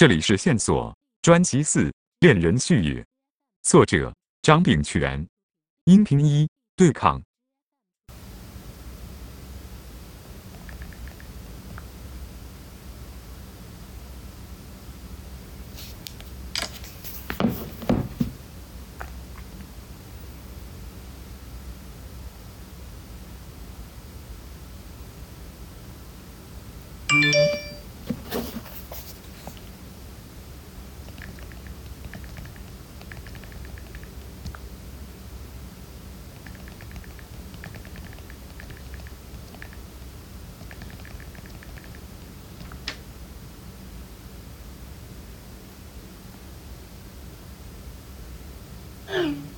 这里是线索专辑四《恋人絮语》，作者张炳全，音频一对抗。Mm-hmm.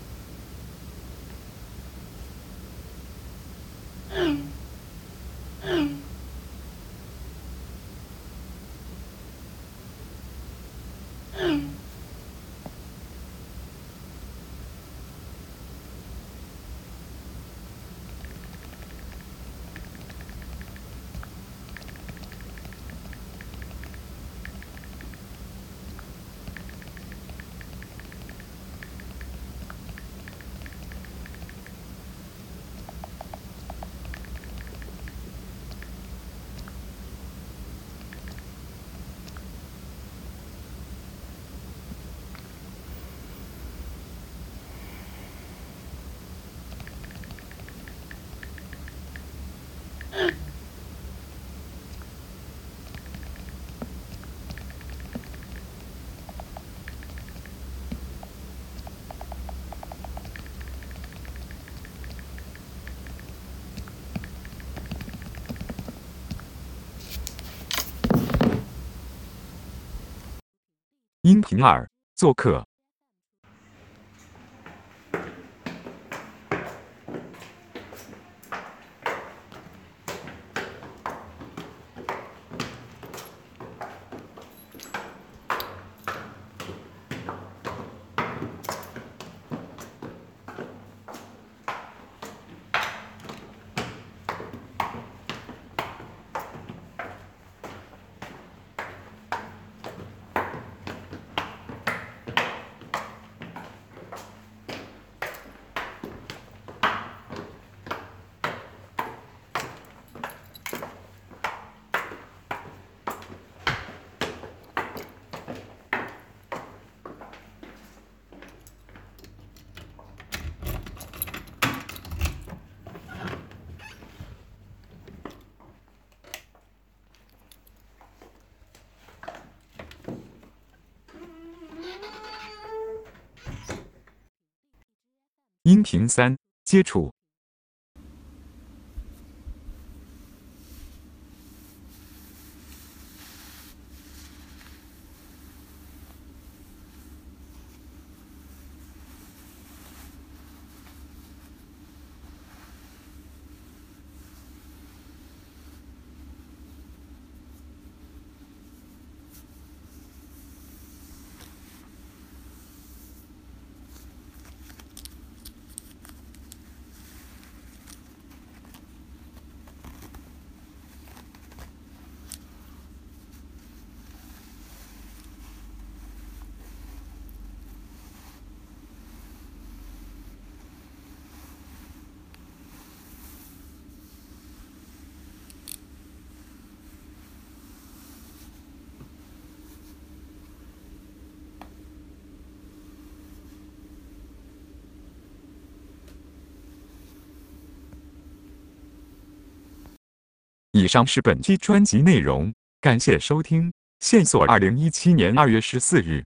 音频二做客。音频三接触。以上是本期专辑内容，感谢收听。线索：二零一七年二月十四日。